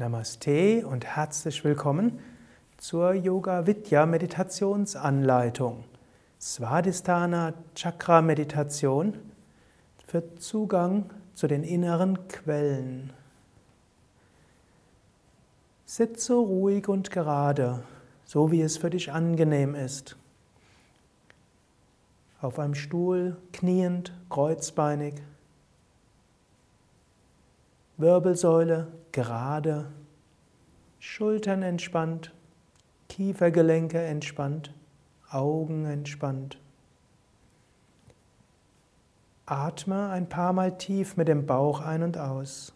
Namaste und herzlich willkommen zur Yoga Vidya Meditationsanleitung. Svadhisthana Chakra Meditation für Zugang zu den inneren Quellen. Sitze ruhig und gerade, so wie es für dich angenehm ist. Auf einem Stuhl, kniend, kreuzbeinig. Wirbelsäule gerade, Schultern entspannt, Kiefergelenke entspannt, Augen entspannt. Atme ein paar Mal tief mit dem Bauch ein und aus.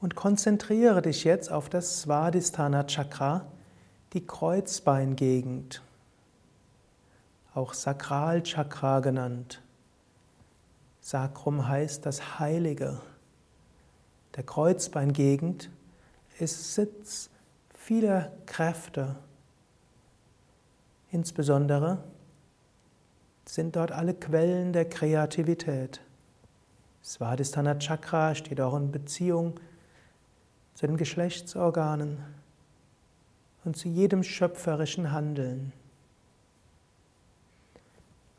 Und konzentriere dich jetzt auf das Svadhisthana Chakra, die Kreuzbeingegend, auch Sakralchakra genannt. Sacrum heißt das Heilige. Der Kreuzbeingegend ist Sitz vieler Kräfte. Insbesondere sind dort alle Quellen der Kreativität. Svadhisthana Chakra steht auch in Beziehung zu den Geschlechtsorganen und zu jedem schöpferischen Handeln.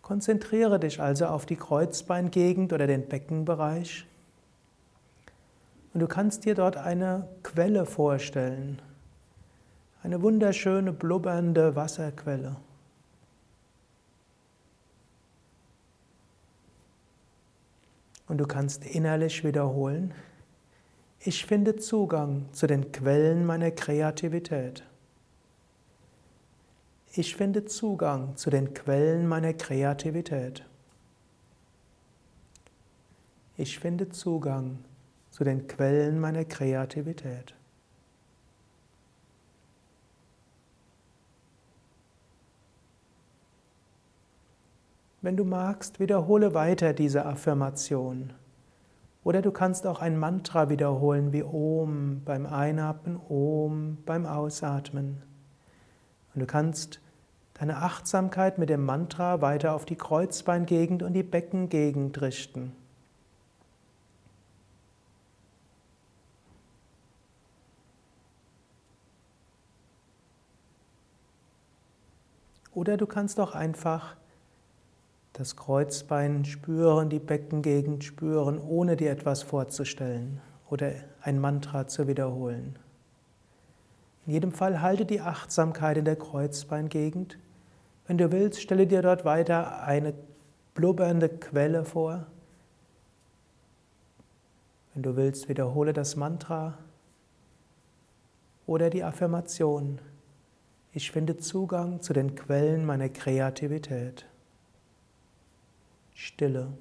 Konzentriere dich also auf die Kreuzbeingegend oder den Beckenbereich. Und du kannst dir dort eine Quelle vorstellen. Eine wunderschöne, blubbernde Wasserquelle. Und du kannst innerlich wiederholen, ich finde Zugang zu den Quellen meiner Kreativität. Ich finde Zugang zu den Quellen meiner Kreativität. Ich finde Zugang zu den Quellen meiner Kreativität. Wenn du magst, wiederhole weiter diese Affirmation. Oder du kannst auch ein Mantra wiederholen wie Om beim Einatmen, Om beim Ausatmen. Und du kannst deine Achtsamkeit mit dem Mantra weiter auf die Kreuzbeingegend und die Beckengegend richten. Oder du kannst auch einfach das Kreuzbein spüren, die Beckengegend spüren, ohne dir etwas vorzustellen oder ein Mantra zu wiederholen. In jedem Fall halte die Achtsamkeit in der Kreuzbeingegend wenn du willst, stelle dir dort weiter eine blubbernde Quelle vor. Wenn du willst, wiederhole das Mantra oder die Affirmation. Ich finde Zugang zu den Quellen meiner Kreativität. Stille.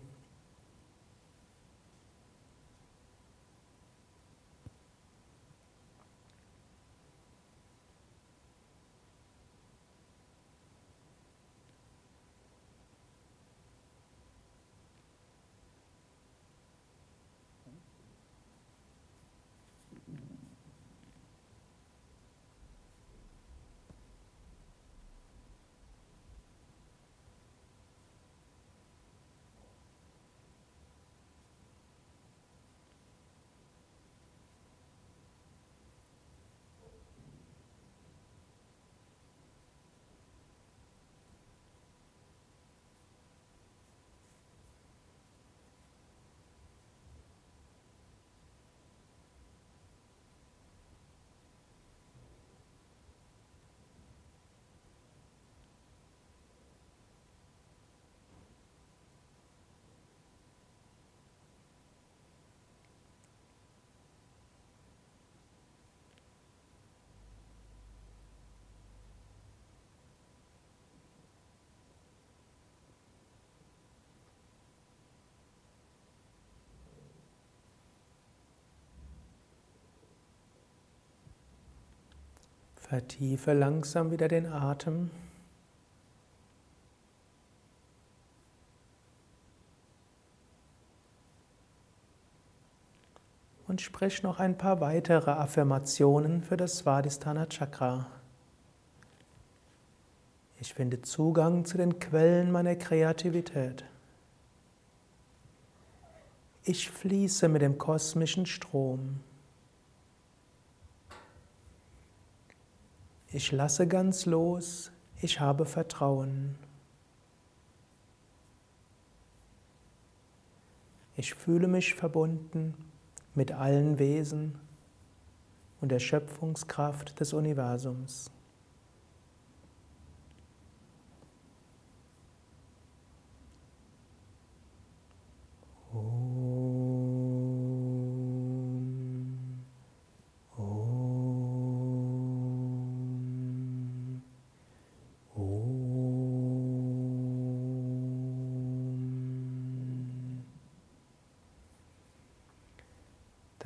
Vertiefe langsam wieder den Atem. Und sprich noch ein paar weitere Affirmationen für das Svadhisthana Chakra. Ich finde Zugang zu den Quellen meiner Kreativität. Ich fließe mit dem kosmischen Strom. Ich lasse ganz los. Ich habe Vertrauen. Ich fühle mich verbunden mit allen Wesen und der Schöpfungskraft des Universums.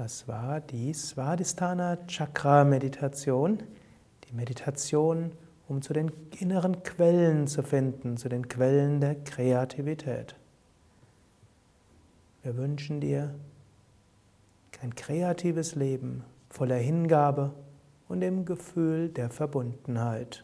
Das war die Svadhisthana Chakra Meditation, die Meditation, um zu den inneren Quellen zu finden, zu den Quellen der Kreativität. Wir wünschen dir ein kreatives Leben voller Hingabe und dem Gefühl der Verbundenheit.